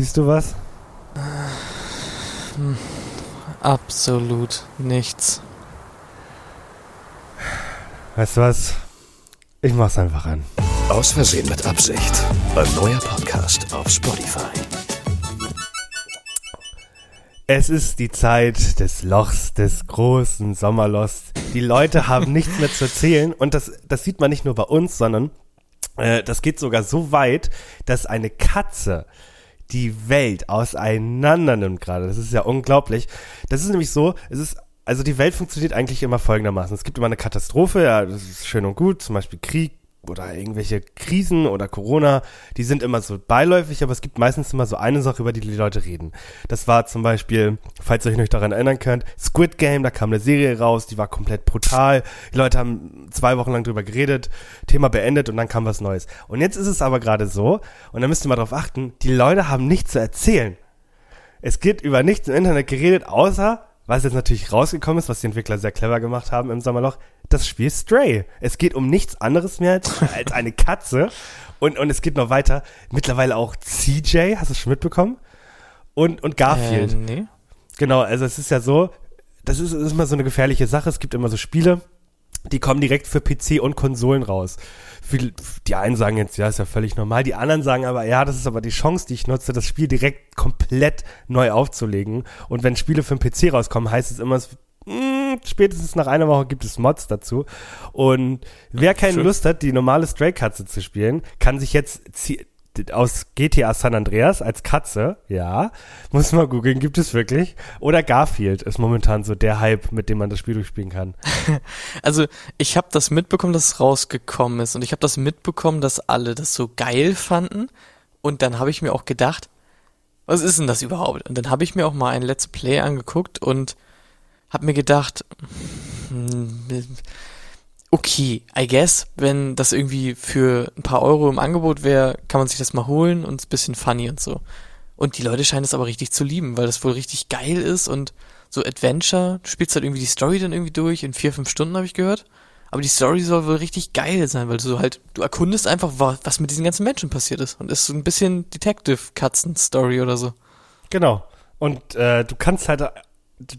Siehst du was? Absolut nichts. Weißt du was? Ich mach's einfach an. Aus Versehen mit Absicht. Ein neuer Podcast auf Spotify. Es ist die Zeit des Lochs, des großen Sommerlochs. Die Leute haben nichts mehr zu erzählen und das, das sieht man nicht nur bei uns, sondern äh, das geht sogar so weit, dass eine Katze die Welt auseinander nimmt gerade. Das ist ja unglaublich. Das ist nämlich so, es ist also die Welt funktioniert eigentlich immer folgendermaßen. Es gibt immer eine Katastrophe, ja, das ist schön und gut, zum Beispiel Krieg, oder irgendwelche Krisen oder Corona, die sind immer so beiläufig, aber es gibt meistens immer so eine Sache, über die die Leute reden. Das war zum Beispiel, falls ihr euch noch daran erinnern könnt, Squid Game, da kam eine Serie raus, die war komplett brutal. Die Leute haben zwei Wochen lang drüber geredet, Thema beendet und dann kam was Neues. Und jetzt ist es aber gerade so, und da müsst ihr mal drauf achten, die Leute haben nichts zu erzählen. Es geht über nichts im Internet geredet, außer was jetzt natürlich rausgekommen ist, was die Entwickler sehr clever gemacht haben im Sommerloch, das Spiel Stray. Es geht um nichts anderes mehr als, als eine Katze. Und, und es geht noch weiter. Mittlerweile auch CJ, hast du es schon mitbekommen? Und, und Garfield. Äh, nee. Genau, also es ist ja so, das ist, ist immer so eine gefährliche Sache. Es gibt immer so Spiele, die kommen direkt für PC und Konsolen raus. Die einen sagen jetzt, ja, ist ja völlig normal. Die anderen sagen aber, ja, das ist aber die Chance, die ich nutze, das Spiel direkt komplett neu aufzulegen. Und wenn Spiele für den PC rauskommen, heißt es immer, mh, hm, spätestens nach einer Woche gibt es Mods dazu. Und wer keine Schön. Lust hat, die normale Stray-Katze zu spielen, kann sich jetzt aus GTA San Andreas als Katze, ja, muss man googeln, gibt es wirklich. Oder Garfield ist momentan so der Hype, mit dem man das Spiel durchspielen kann. Also ich habe das mitbekommen, dass es rausgekommen ist und ich habe das mitbekommen, dass alle das so geil fanden und dann habe ich mir auch gedacht, was ist denn das überhaupt? Und dann habe ich mir auch mal ein Let's Play angeguckt und habe mir gedacht, hm, okay, I guess, wenn das irgendwie für ein paar Euro im Angebot wäre, kann man sich das mal holen und ein bisschen funny und so. Und die Leute scheinen es aber richtig zu lieben, weil das wohl richtig geil ist und so Adventure, du spielst halt irgendwie die Story dann irgendwie durch, in vier, fünf Stunden habe ich gehört. Aber die Story soll wohl richtig geil sein, weil du so halt, du erkundest einfach, was mit diesen ganzen Menschen passiert ist. Und ist so ein bisschen Detective-Katzen-Story oder so. Genau. Und äh, du kannst halt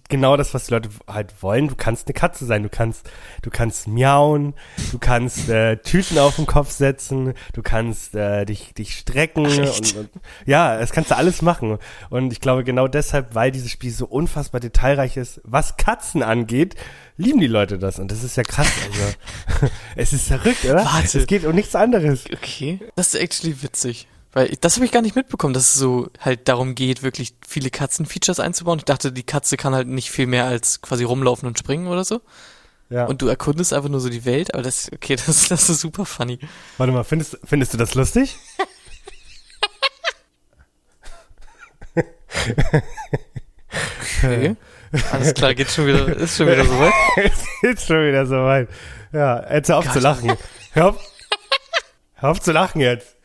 genau das, was die Leute halt wollen. Du kannst eine Katze sein, du kannst, du kannst miauen, du kannst äh, Tüten auf den Kopf setzen, du kannst äh, dich, dich strecken und, und ja, das kannst du alles machen. Und ich glaube genau deshalb, weil dieses Spiel so unfassbar detailreich ist, was Katzen angeht, lieben die Leute das. Und das ist ja krass. Also, es ist verrückt, oder? Warte. Es geht um nichts anderes. Okay. Das ist actually witzig. Weil das habe ich gar nicht mitbekommen, dass es so halt darum geht, wirklich viele Katzen-Features einzubauen. Ich dachte, die Katze kann halt nicht viel mehr als quasi rumlaufen und springen oder so. Ja. Und du erkundest einfach nur so die Welt, aber das, okay, das, das ist super funny. Warte mal, findest, findest du das lustig? okay. Alles klar, geht schon wieder, ist schon wieder soweit. es geht schon wieder soweit. Ja, jetzt hör auf Gott. zu lachen. Hör auf, hör auf zu lachen jetzt.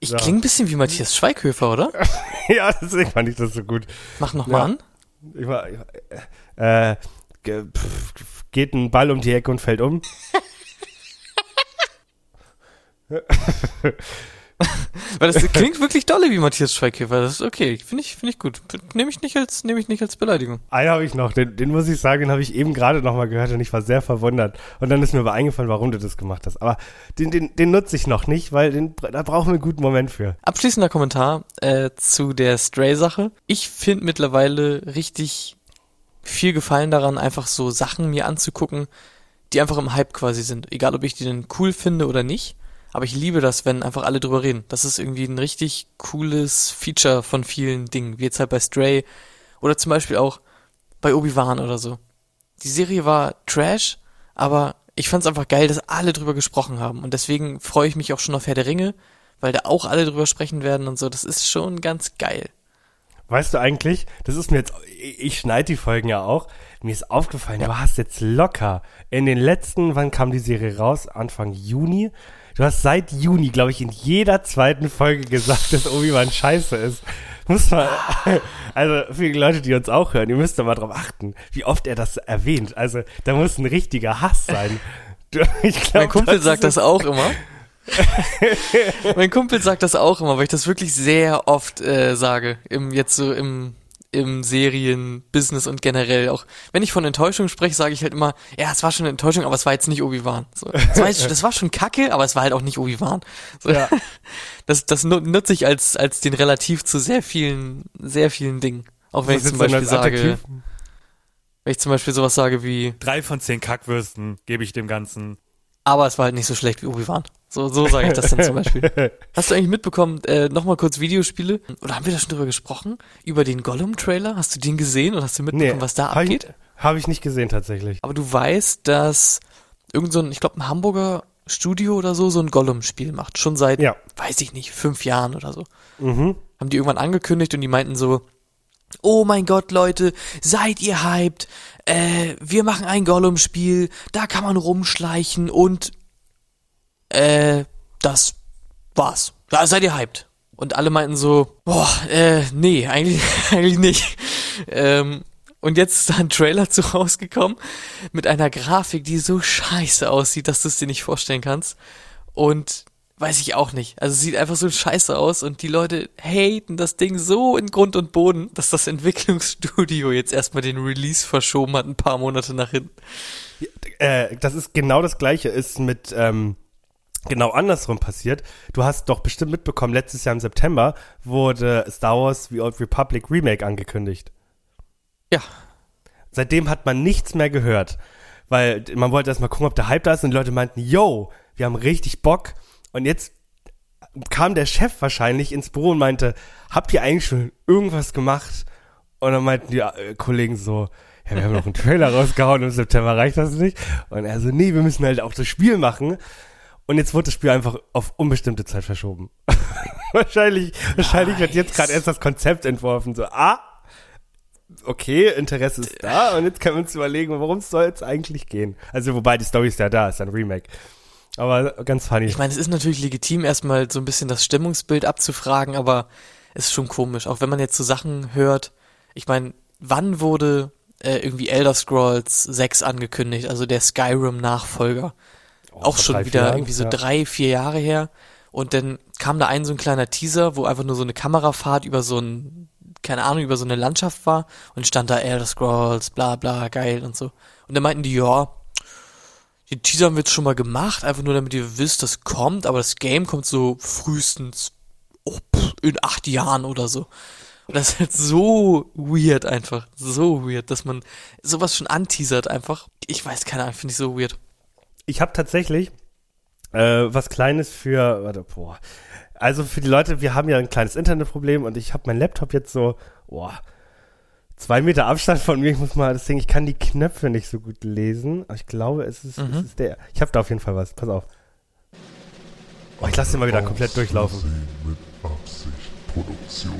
Ich ja. klinge ein bisschen wie Matthias Schweighöfer, oder? ja, deswegen fand ich das so gut. Mach nochmal ja. an. Ich war, äh, geht ein Ball um die Ecke und fällt um. Weil das klingt wirklich dolle wie Matthias Schweighöfer. Das ist okay. Finde ich, finde ich gut. Nehme ich nicht als, nehme ich nicht als Beleidigung. Einen habe ich noch. Den, den muss ich sagen, den habe ich eben gerade nochmal gehört und ich war sehr verwundert. Und dann ist mir aber eingefallen, warum du das gemacht hast. Aber den, den, den nutze ich noch nicht, weil den, da brauchen wir einen guten Moment für. Abschließender Kommentar äh, zu der Stray-Sache. Ich finde mittlerweile richtig viel Gefallen daran, einfach so Sachen mir anzugucken, die einfach im Hype quasi sind. Egal, ob ich die denn cool finde oder nicht. Aber ich liebe das, wenn einfach alle drüber reden. Das ist irgendwie ein richtig cooles Feature von vielen Dingen, wie jetzt halt bei Stray oder zum Beispiel auch bei Obi-Wan oder so. Die Serie war Trash, aber ich fand es einfach geil, dass alle drüber gesprochen haben. Und deswegen freue ich mich auch schon auf Herr der Ringe, weil da auch alle drüber sprechen werden und so. Das ist schon ganz geil. Weißt du eigentlich, das ist mir jetzt, ich schneide die Folgen ja auch, mir ist aufgefallen, ja. du hast jetzt locker in den letzten, wann kam die Serie raus? Anfang Juni? Du hast seit Juni, glaube ich, in jeder zweiten Folge gesagt, dass Obi-Wan scheiße ist. Muss man, also für die Leute, die uns auch hören, ihr müsst da mal drauf achten, wie oft er das erwähnt. Also da muss ein richtiger Hass sein. Ich glaub, mein Kumpel das sagt das auch immer. mein Kumpel sagt das auch immer, weil ich das wirklich sehr oft äh, sage, im jetzt so im im Serien-Business und generell auch. Wenn ich von Enttäuschung spreche, sage ich halt immer, ja, es war schon eine Enttäuschung, aber es war jetzt nicht Obi-Wan. So, das, war jetzt, das war schon kacke, aber es war halt auch nicht Obi-Wan. So, Ja. Das, das nu- nutze ich als, als den Relativ zu sehr vielen, sehr vielen Dingen. Auch wenn Was ich zum Beispiel sage, wenn ich zum Beispiel sowas sage wie, Drei von zehn Kackwürsten gebe ich dem Ganzen. aber es war halt nicht so schlecht wie Obi-Wan. So, so sage ich das dann zum Beispiel. Hast du eigentlich mitbekommen, äh, nochmal kurz Videospiele? Oder haben wir da schon drüber gesprochen? Über den Gollum-Trailer? Hast du den gesehen und hast du mitbekommen, was da hab abgeht? Habe ich nicht gesehen tatsächlich. Aber du weißt, dass irgend so ein, ich glaube, ein Hamburger Studio oder so, so ein Gollum-Spiel macht. Schon seit, Ja. weiß ich nicht, fünf Jahren oder so. Mhm. Haben die irgendwann angekündigt und die meinten so, oh mein Gott, Leute, seid ihr hyped? Äh, wir machen ein Gollum-Spiel, da kann man rumschleichen und äh, das war's. Ja, seid ihr hyped? Und alle meinten so, boah, äh, nee, eigentlich, eigentlich nicht. Ähm, und jetzt ist da ein Trailer zu rausgekommen mit einer Grafik, die so scheiße aussieht, dass du es dir nicht vorstellen kannst. Und weiß ich auch nicht. Also sieht einfach so scheiße aus und die Leute haten das Ding so in Grund und Boden, dass das Entwicklungsstudio jetzt erstmal den Release verschoben hat, ein paar Monate nach hinten. Äh, das ist genau das gleiche, ist mit ähm, genau andersrum passiert. Du hast doch bestimmt mitbekommen, letztes Jahr im September wurde Star Wars The Old Republic Remake angekündigt. Ja, Seitdem hat man nichts mehr gehört, weil man wollte erst mal gucken, ob der Hype da ist und die Leute meinten, yo, wir haben richtig Bock. Und jetzt kam der Chef wahrscheinlich ins Büro und meinte, habt ihr eigentlich schon irgendwas gemacht? Und dann meinten die äh, Kollegen so, ja, wir haben noch einen Trailer rausgehauen, im September reicht das nicht. Und er so, nee, wir müssen halt auch das Spiel machen. Und jetzt wurde das Spiel einfach auf unbestimmte Zeit verschoben. wahrscheinlich, wahrscheinlich wird jetzt gerade erst das Konzept entworfen. So, ah, okay, Interesse ist da und jetzt können wir uns überlegen, worum es soll jetzt eigentlich gehen. Also wobei die Story ist ja da, ist ein Remake. Aber ganz funny. ich meine, es ist natürlich legitim, erstmal so ein bisschen das Stimmungsbild abzufragen, aber es ist schon komisch. Auch wenn man jetzt so Sachen hört, ich meine, wann wurde äh, irgendwie Elder Scrolls 6 angekündigt, also der Skyrim-Nachfolger? Auch schon drei, wieder Jahren, irgendwie so ja. drei, vier Jahre her. Und dann kam da ein so ein kleiner Teaser, wo einfach nur so eine Kamerafahrt über so ein, keine Ahnung, über so eine Landschaft war und stand da Elder Scrolls, bla bla, geil und so. Und dann meinten die, ja, die Teaser haben wir jetzt schon mal gemacht, einfach nur damit ihr wisst, das kommt, aber das Game kommt so frühestens oh, pff, in acht Jahren oder so. Und das ist halt so weird einfach, so weird, dass man sowas schon anteasert einfach. Ich weiß keine Ahnung, finde ich so weird. Ich habe tatsächlich äh, was Kleines für, warte, boah. Also für die Leute, wir haben ja ein kleines Internetproblem und ich habe mein Laptop jetzt so, boah, zwei Meter Abstand von mir. Ich muss mal das Ding, ich kann die Knöpfe nicht so gut lesen. Aber ich glaube, es ist, Mhm. es ist der. Ich habe da auf jeden Fall was. Pass auf. Oh, ich lasse den mal wieder komplett durchlaufen. Mit Absicht Produktion.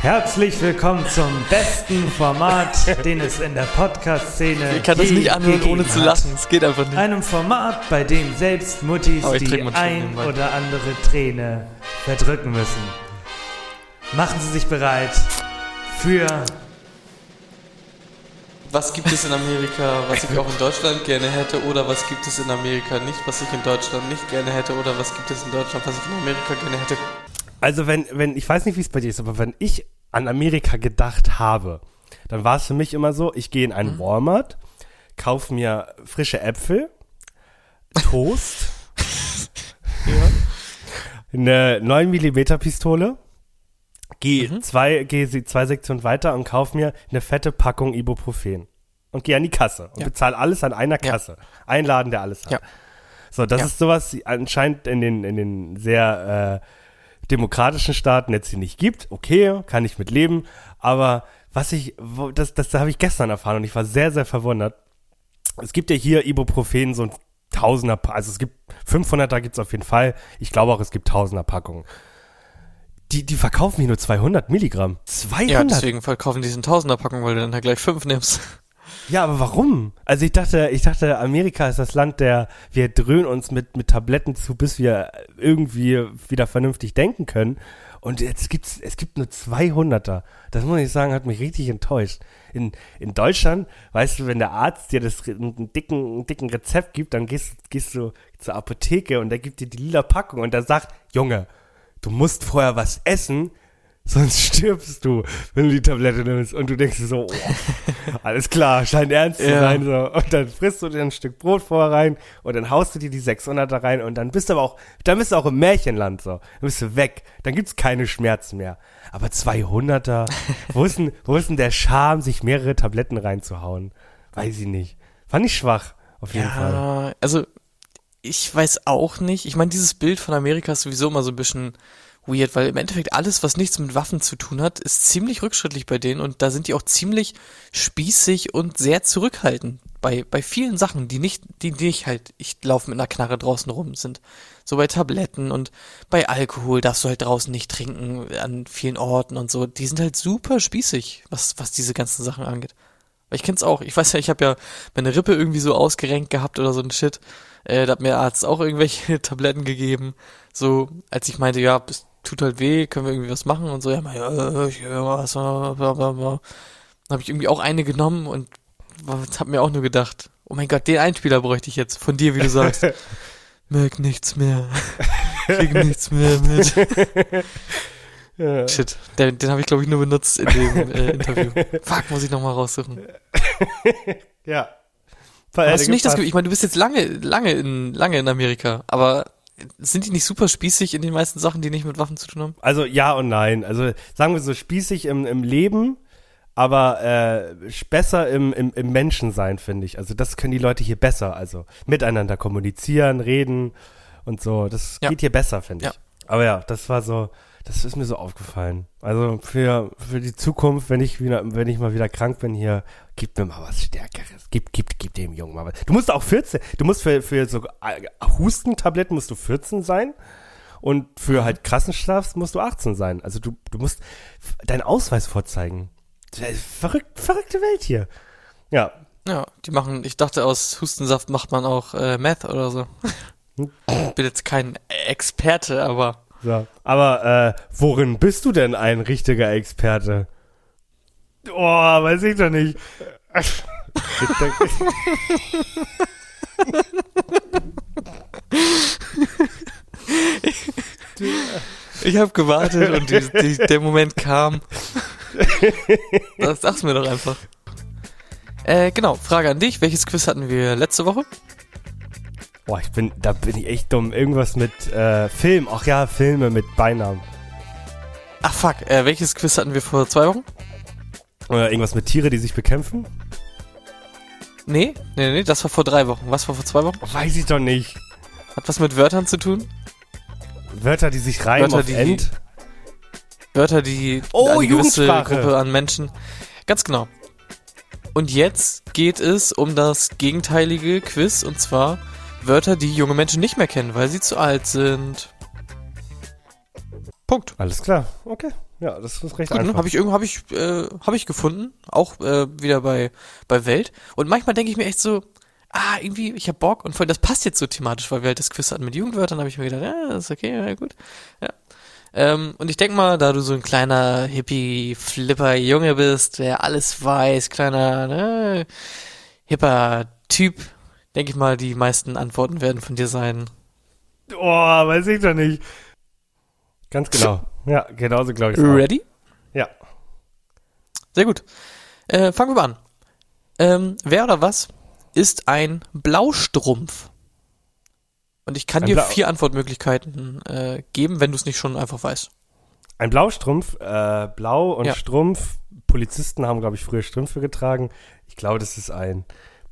Herzlich willkommen zum besten Format, den es in der Podcast-Szene Ich kann das nicht anhören, ohne zu lachen. Es geht einfach nicht. Einem Format, bei dem selbst Muttis ich die ein oder andere Träne verdrücken müssen. Machen Sie sich bereit für Was gibt es in Amerika, was ich auch in Deutschland gerne hätte, oder was gibt es in Amerika nicht, was ich in Deutschland nicht gerne hätte, oder was gibt es in Deutschland, was ich in Amerika gerne hätte? Also wenn, wenn, ich weiß nicht, wie es bei dir ist, aber wenn ich an Amerika gedacht habe, dann war es für mich immer so, ich gehe in einen Walmart, kaufe mir frische Äpfel, Toast, eine 9 mm Pistole, gehe zwei, gehe sie zwei Sektionen weiter und kaufe mir eine fette Packung Ibuprofen und gehe an die Kasse und Ja. bezahle alles an einer Ja. Kasse. Ein Laden, der alles hat. Ja. So, das Ja. ist sowas anscheinend in den, in den sehr äh, demokratischen Staaten jetzt hier nicht gibt. Okay, kann ich mit leben. Aber was ich, wo, das, das habe ich gestern erfahren und ich war sehr, sehr verwundert. Es gibt ja hier Ibuprofen so ein Tausender, also es gibt 500er gibt's auf jeden Fall. Ich glaube auch, es gibt Tausender Packungen. Die, die verkaufen hier nur 200 Milligramm. 200? Ja, deswegen verkaufen die in Tausender-Packung, weil du dann halt gleich fünf nimmst. Ja, aber warum? Also ich dachte, ich dachte, Amerika ist das Land der, wir dröhnen uns mit, mit Tabletten zu, bis wir irgendwie wieder vernünftig denken können. Und jetzt gibt's, es gibt nur 200er. Das muss ich sagen, hat mich richtig enttäuscht. In, in Deutschland, weißt du, wenn der Arzt dir das einen dicken, einen dicken Rezept gibt, dann gehst, gehst du zur Apotheke und der gibt dir die lila Packung und der sagt, Junge, du musst vorher was essen, sonst stirbst du, wenn du die Tablette nimmst. Und du denkst dir so, oh, alles klar, scheint ernst zu sein. So. Und dann frisst du dir ein Stück Brot vorher rein und dann haust du dir die 600 da rein und dann bist du aber auch, dann bist du auch im Märchenland so. Dann bist du weg. Dann gibt's keine Schmerzen mehr. Aber 200er, wo ist denn, wo ist denn der Charme, sich mehrere Tabletten reinzuhauen? Weiß ich nicht. Fand ich schwach, auf jeden Fall. Ja, also ich weiß auch nicht. Ich meine, dieses Bild von Amerika ist sowieso immer so ein bisschen weird, weil im Endeffekt alles, was nichts mit Waffen zu tun hat, ist ziemlich rückschrittlich bei denen und da sind die auch ziemlich spießig und sehr zurückhaltend bei, bei vielen Sachen, die nicht, die nicht halt, ich laufe mit einer Knarre draußen rum sind. So bei Tabletten und bei Alkohol darfst du halt draußen nicht trinken an vielen Orten und so. Die sind halt super spießig, was, was diese ganzen Sachen angeht. Ich kenn's auch. Ich weiß ja, ich habe ja meine Rippe irgendwie so ausgerenkt gehabt oder so ein Shit. Äh, da hat mir der Arzt auch irgendwelche Tabletten gegeben. So, als ich meinte, ja, es tut halt weh, können wir irgendwie was machen und so. Ja, ja, ich, ja was, bla, bla, bla. Dann habe ich irgendwie auch eine genommen und habe mir auch nur gedacht, oh mein Gott, den Einspieler bräuchte ich jetzt von dir, wie du sagst. Merk nichts mehr. Krieg nichts mehr mit. Ja. Shit, den, den habe ich glaube ich nur benutzt in dem äh, Interview. Fuck, muss ich nochmal raussuchen. ja. Hast du nicht das Gefühl, ich meine, du bist jetzt lange, lange in, lange in Amerika, aber sind die nicht super spießig in den meisten Sachen, die nicht mit Waffen zu tun haben? Also ja und nein. Also sagen wir so spießig im, im Leben, aber äh, besser im, im, im Menschensein, finde ich. Also das können die Leute hier besser. Also miteinander kommunizieren, reden und so. Das Ja. geht hier besser, finde ich. Ja. Aber ja, das war so, das ist mir so aufgefallen. Also für, für die Zukunft, wenn ich wieder, wenn ich mal wieder krank bin hier, gib mir mal was Stärkeres. Gib, gib, gib dem Jungen mal was. Du musst auch 14, du musst für, für so äh, Hustentabletten musst du 14 sein. Und für halt krassen Schlaf musst du 18 sein. Also du, du musst deinen Ausweis vorzeigen. Verrückt, verrückte Welt hier. Ja. Ja, die machen, ich dachte, aus Hustensaft macht man auch äh, Meth oder so. Bin jetzt kein Experte, aber So. Aber äh, worin bist du denn ein richtiger Experte? Oh, weiß ich doch nicht. ich habe gewartet und die, die, der Moment kam. Das sag's mir doch einfach. Äh, genau, Frage an dich. Welches Quiz hatten wir letzte Woche? Boah, ich bin, da bin ich echt dumm. Irgendwas mit äh, Film. Ach ja, Filme mit Beinamen. Ach fuck, äh, welches Quiz hatten wir vor zwei Wochen? Oder irgendwas mit Tiere, die sich bekämpfen. Nee, nee, nee, das war vor drei Wochen. Was war vor zwei Wochen? Weiß ich doch nicht. Hat was mit Wörtern zu tun? Wörter, die sich reimen Wörter, auf die- End. Wörter, die Oh, eine gewisse. Gruppe an Menschen. Ganz genau. Und jetzt geht es um das gegenteilige Quiz und zwar Wörter, die junge Menschen nicht mehr kennen, weil sie zu alt sind. Punkt. Alles klar. Okay. Ja, das ist recht Gut, ne? einfach. Habe ich irgendwo habe ich äh, habe ich gefunden, auch äh, wieder bei bei Welt. Und manchmal denke ich mir echt so, ah irgendwie ich hab Bock und voll das passt jetzt so thematisch, weil wir halt das Quiz hatten mit Jugendwörtern, habe ich mir gedacht, ja, das ist okay, ja gut, ja. Ähm, und ich denk mal, da du so ein kleiner Hippie Flipper Junge bist, der alles weiß, kleiner ne, hipper Typ, denke ich mal, die meisten Antworten werden von dir sein. Oh, weiß ich doch nicht. Ganz genau. Ja, genauso glaube ich. Ready? Ja. Sehr gut. Äh, fangen wir mal an. Ähm, wer oder was ist ein Blaustrumpf? Und ich kann Ein dir Blau- vier Antwortmöglichkeiten äh, geben, wenn du es nicht schon einfach weißt. Ein Blaustrumpf, äh, blau und Ja. Strumpf. Polizisten haben, glaube ich, früher Strümpfe getragen. Ich glaube, das ist ein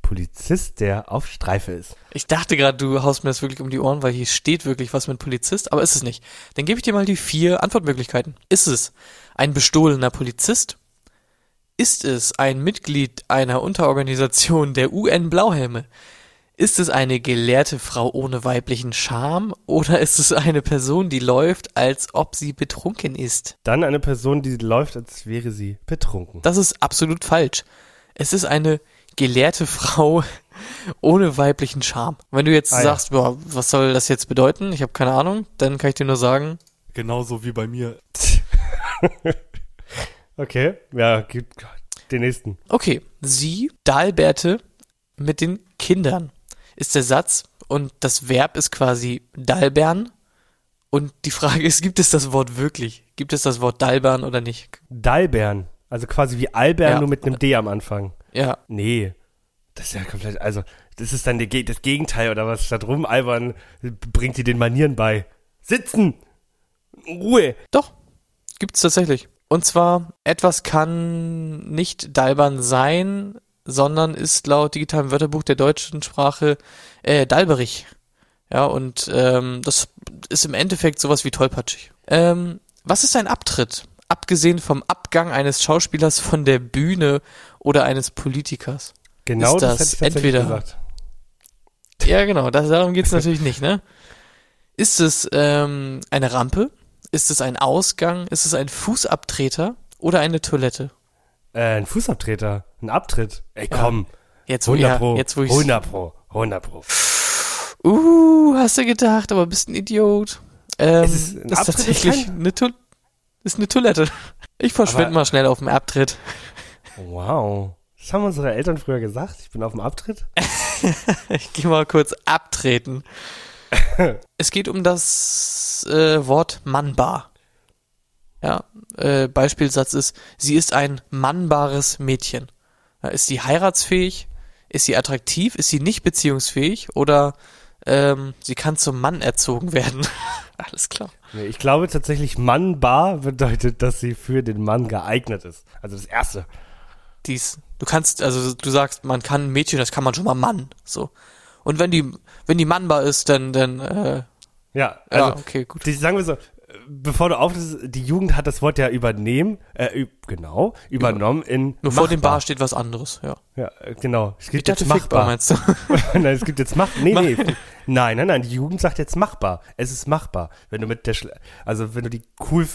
Polizist, der auf Streife ist. Ich dachte gerade, du haust mir das wirklich um die Ohren, weil hier steht wirklich was mit Polizist, aber ist es nicht. Dann gebe ich dir mal die vier Antwortmöglichkeiten. Ist es ein bestohlener Polizist? Ist es ein Mitglied einer Unterorganisation der UN Blauhelme? Ist es eine gelehrte Frau ohne weiblichen Charme? Oder ist es eine Person, die läuft, als ob sie betrunken ist? Dann eine Person, die läuft, als wäre sie betrunken. Das ist absolut falsch. Es ist eine gelehrte Frau ohne weiblichen Charme. Wenn du jetzt Ah, ja. sagst, boah, was soll das jetzt bedeuten? Ich habe keine Ahnung, dann kann ich dir nur sagen, Genauso wie bei mir. Okay, ja, gibt den nächsten. Okay, sie Dalberte mit den Kindern ist der Satz und das Verb ist quasi Dalbern. Und die Frage ist, gibt es das Wort wirklich? Gibt es das Wort Dalbern oder nicht? Dalbern. Also quasi wie Albern, Ja. nur mit einem D am Anfang. Ja, Nee. Das ist ja komplett, also, das ist dann Ge- das Gegenteil oder was? Statt rum albern bringt die den Manieren bei. Sitzen! Ruhe! doch, gibt's tatsächlich. Und zwar, etwas kann nicht Dalbern sein, sondern ist laut digitalem Wörterbuch der deutschen Sprache äh, dalberig. Ja, und ähm, das ist im Endeffekt sowas wie tollpatschig. Ähm, was ist ein Abtritt? Abgesehen vom Abgang eines Schauspielers von der Bühne oder eines Politikers. Genau Ist das, das hätte ich entweder- gesagt. Ja, genau, das, darum geht's natürlich nicht, ne? Ist es ähm, eine Rampe? Ist es ein Ausgang? Ist es ein Fußabtreter oder eine Toilette? Äh, ein Fußabtreter, ein Abtritt. Ey, komm. Jetzt wo, 100 ja, pro. jetzt, wo ich 100 pro. 100 pro. Uh, hast du gedacht, aber bist ein Idiot. Ähm, Es ist ein ist Abtritt, tatsächlich eine, to ist eine Toilette. Ich verschwinde mal schnell auf dem Abtritt. Wow. Das haben unsere Eltern früher gesagt. Ich bin auf dem Abtritt. Ich gehe mal kurz abtreten. es geht um das äh, Wort mannbar. Ja, äh, Beispielsatz ist, sie ist ein mannbares Mädchen. Ja, ist sie heiratsfähig? Ist sie attraktiv? Ist sie nicht beziehungsfähig? Oder ähm, sie kann zum Mann erzogen werden? Alles klar. Nee, ich glaube tatsächlich, Mannbar bedeutet, dass sie für den Mann geeignet ist. Also das Erste. Dies, du kannst, also du sagst, man kann Mädchen, das kann man schon mal Mann. So. Und wenn die, wenn die mannbar ist, dann, dann, äh, Ja, also ja, okay, gut. die, sagen wir so, bevor du auftrittst, die Jugend hat das Wort ja übernehmen, äh, genau, übernommen in Nur vor dem machbar. Bar steht was anderes, ja. Ja, äh, genau. Es Ich gibt dachte jetzt machbar. meinst du? nein, es gibt jetzt mach. Nee, nee. Nein, nein, nein. Die Jugend sagt jetzt machbar. Es ist machbar. Wenn du mit der, Schla also wenn du die cool,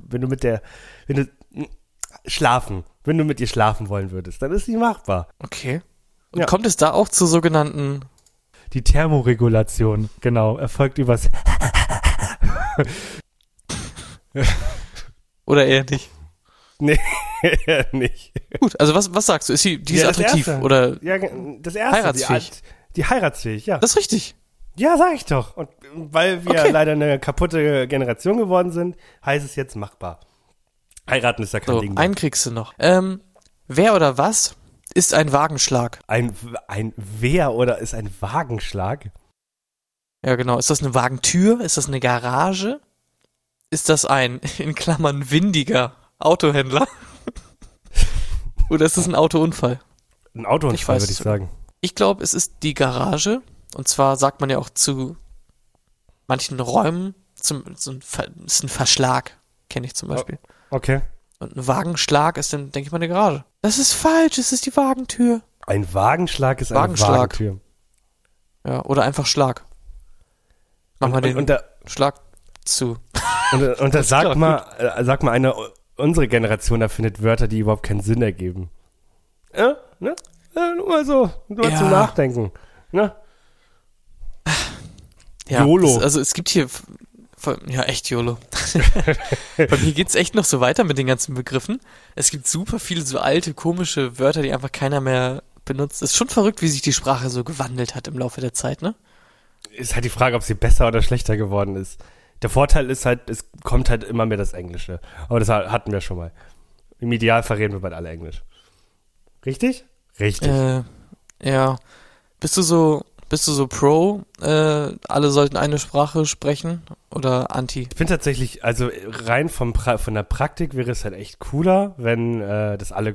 wenn du mit der, wenn du schlafen, wenn du mit ihr schlafen wollen würdest, dann ist sie machbar. Okay. Und Ja. kommt es da auch zu sogenannten, Die Thermoregulation, genau, erfolgt übers oder eher nicht? Nee, nicht. Gut, also was, was sagst du? Ist sie, die ist Ja, das attraktiv, Erste. oder? Ja, das erste. Heiratsfähig. Die, die heiratsfähig, ja. Das ist richtig. ja, sag ich doch. Und weil wir Okay. leider eine kaputte Generation geworden sind, heißt es jetzt machbar. Heiraten ist ja kein So, Ding. mehr. einen kriegst du noch. Ähm, wer oder was ist ein Wagenschlag? ein, ein Wer oder ist ein Wagenschlag? Ja, genau. Ist das eine Wagentür? Ist das eine Garage? Ist das ein, in Klammern, windiger Autohändler? Oder ist das ein Autounfall? Ein Autounfall, Ich weiß würde ich sagen. Ich glaube, es ist die Garage. Und zwar sagt man ja auch zu manchen Räumen, zum, Ver, ist ein Verschlag, kenne ich zum Beispiel. Okay. Und ein Wagenschlag ist dann, denke ich mal, eine Garage. Das ist falsch, es ist die Wagentür. Ein Wagenschlag ist eine Wagenschlag. Wagentür. Ja, oder einfach Schlag. Mach mal Und, den und, und, da, Schlag zu. und, und da Alles sag mal, äh, sag mal eine, unsere Generation erfindet Wörter, die überhaupt keinen Sinn ergeben. Ja, ne? Ja, nur mal so, nur Ja. zum Nachdenken. Ne? Ja, YOLO. Das, also es gibt hier, ja echt YOLO. Bei mir geht's echt noch so weiter mit den ganzen Begriffen. Es gibt super viele so alte, komische Wörter, die einfach keiner mehr benutzt. Ist schon verrückt, wie sich die Sprache so gewandelt hat im Laufe der Zeit, ne? Ist halt die Frage, ob sie besser oder schlechter geworden ist. Der Vorteil ist halt, es kommt halt immer mehr das Englische. Aber das hatten wir schon mal. Im Idealfall reden wir bald alle Englisch. Richtig? Richtig. Äh, ja. Bist du so, bist du so pro, äh, alle sollten eine Sprache sprechen oder anti? Ich finde tatsächlich, also rein vom pra von der Praktik wäre es halt echt cooler, wenn äh, das alle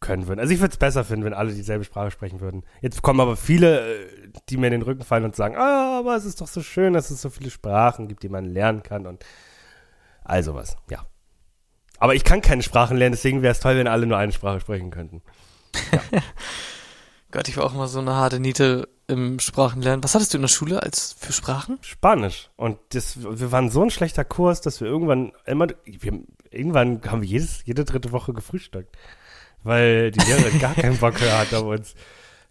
können würden. Also ich würde es besser finden, wenn alle dieselbe Sprache sprechen würden. Jetzt kommen aber viele, äh, die mir in den Rücken fallen und sagen, ah, aber es ist doch so schön, dass es so viele Sprachen gibt, die man lernen kann und all sowas, ja. Aber ich kann keine Sprachen lernen, deswegen wäre es toll, wenn alle nur eine Sprache sprechen könnten. Gott, ich war auch immer so eine harte Niete im Sprachenlernen. Was hattest du in der Schule als für Sprachen? Spanisch. Und das, wir waren so ein schlechter Kurs, dass wir irgendwann immer, wir, irgendwann haben wir jedes, jede dritte Woche gefrühstückt. Weil die Lehrerin gar keinen Bock mehr hat auf uns.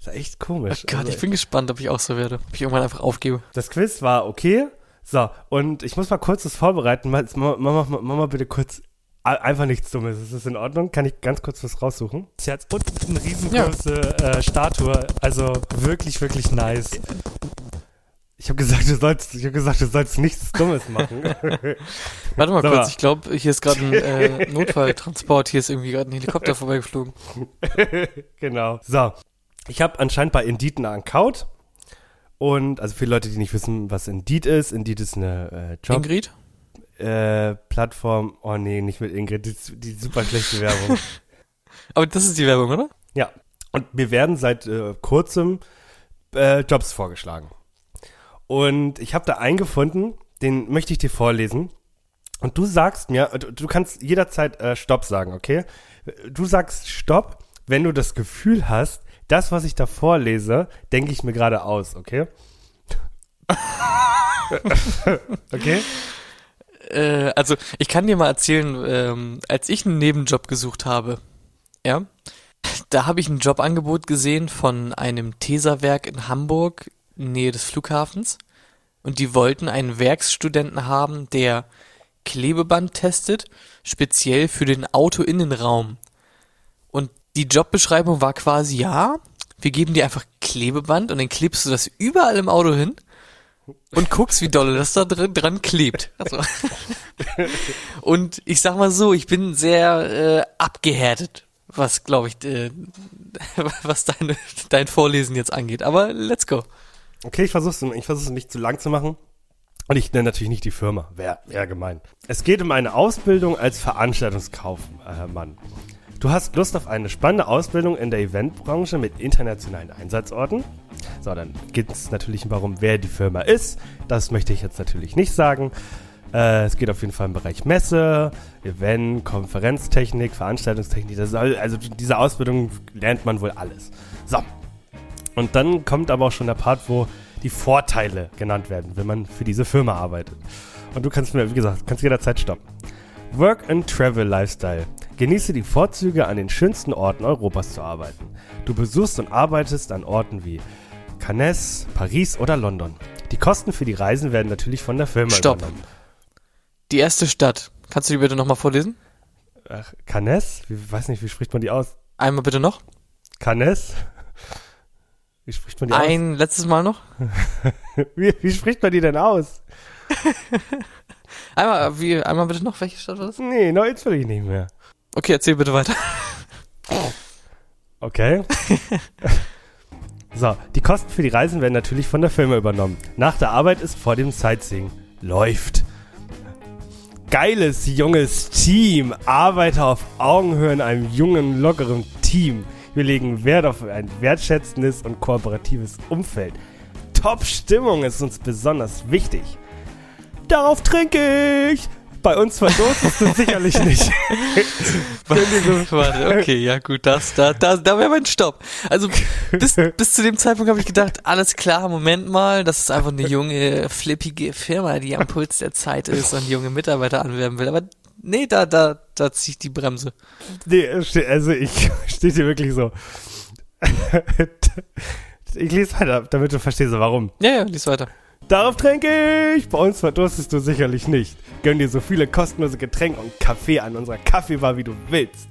Das ist echt Oh komisch. Gott, Also, ich bin gespannt, ob ich auch so werde. Ob ich irgendwann einfach aufgebe. das Quiz war okay. So, und ich muss mal kurz das vorbereiten. Mach, mach mal bitte kurz einfach nichts Dummes. Ist das in Ordnung? Kann ich ganz kurz was raussuchen? Sie hat und eine riesengroße äh, Statue. Also wirklich, wirklich nice. Ich habe gesagt, du sollst, ich habe gesagt, du sollst nichts Dummes machen. Warte mal Sag kurz, mal. ich glaube, hier ist gerade ein äh, Notfalltransport, hier ist irgendwie gerade ein Helikopter vorbeigeflogen. genau. So, ich habe anscheinend bei Indeed einen Account. Und, also für Leute, die nicht wissen, was Indeed ist, Indeed ist eine äh, Job, Ingrid? Äh, Plattform. Oh nee, nicht mit Ingrid, die, die super schlechte Werbung. Aber das ist die Werbung, oder? Ja, und mir werden seit äh, kurzem äh, Jobs vorgeschlagen. Und ich habe da einen gefunden, den möchte ich dir vorlesen. Und du sagst mir, du, kannst jederzeit äh, Stopp sagen, okay? Du sagst Stopp, wenn du das Gefühl hast, das, was ich da vorlese, denke ich mir gerade aus, okay? okay? Äh, also, ich kann dir mal erzählen, ähm, als ich einen Nebenjob gesucht habe, ja, da habe ich ein Jobangebot gesehen von einem Teserwerk in Hamburg, Nähe des Flughafens. Und die wollten einen Werkstudenten haben, der Klebeband testet, speziell für den Autoinnenraum. Und die Jobbeschreibung war quasi, ja, wir geben dir einfach Klebeband und dann klebst du das überall im Auto hin und guckst, wie dolle das da drin, dran klebt. Also. Und ich sag mal so, ich bin sehr äh, abgehärtet, was glaube ich, äh, was deine, dein Vorlesen jetzt angeht. Aber let's go. Okay, ich versuch's, ich nicht zu lang zu machen. Und ich nenne natürlich nicht die Firma. Wäre wär gemein. Es geht um eine Ausbildung als Veranstaltungskaufmann. Du hast Lust auf eine spannende Ausbildung in der Eventbranche mit internationalen Einsatzorten? So, dann geht es natürlich darum, wer die Firma ist. Das möchte ich jetzt natürlich nicht sagen. Äh, es geht auf jeden Fall im Bereich Messe, Event, Konferenztechnik, Veranstaltungstechnik. Soll, also diese Ausbildung lernt man wohl alles. So, und dann kommt aber auch schon der Part, wo die Vorteile genannt werden, wenn man für diese Firma arbeitet. Und du kannst mir, wie gesagt, kannst jederzeit stoppen. Work and Travel Lifestyle. Genieße die Vorzüge, an den schönsten Orten Europas zu arbeiten. Du besuchst und arbeitest an Orten wie Cannes, Paris oder London. Die Kosten für die Reisen werden natürlich von der Firma Stopp. übernommen. Die erste Stadt. Kannst du die bitte nochmal vorlesen? Ach, Cannes? Wie, weiß nicht, wie spricht man die aus? Einmal bitte noch. Cannes? Wie spricht man die aus? Ein letztes Mal noch. Wie, wie spricht man die denn aus? Einmal, wie, einmal bitte noch. Welche Stadt war das? Nee, no, jetzt will ich nicht mehr. Okay, erzähl bitte weiter. Okay. so, die Kosten für die Reisen werden natürlich von der Firma übernommen. Nach der Arbeit ist vor dem Sightseeing. Läuft. Geiles, junges Team. Arbeite auf Augenhöhe in einem jungen, lockeren Team. Wir legen Wert auf ein wertschätzendes und kooperatives Umfeld. Top-Stimmung ist uns besonders wichtig. Darauf trinke ich. Bei uns verdurstest du sicherlich nicht. Warte, okay, ja gut, das, da, da, da wäre mein Stopp. Also bis, bis zu dem Zeitpunkt habe ich gedacht, alles klar, Moment mal, das ist einfach eine junge, flippige Firma, die am Puls der Zeit ist und junge Mitarbeiter anwerben will. Aber nee, da, da, da zieht die Bremse. Nee, also ich steht hier wirklich so. ich lese weiter, damit du verstehst, warum. Ja, ja, lies weiter. Darauf trinke ich! Bei uns verdurstest du sicherlich nicht. Gönn dir so viele kostenlose Getränke und Kaffee an unserer Kaffeebar, wie du willst.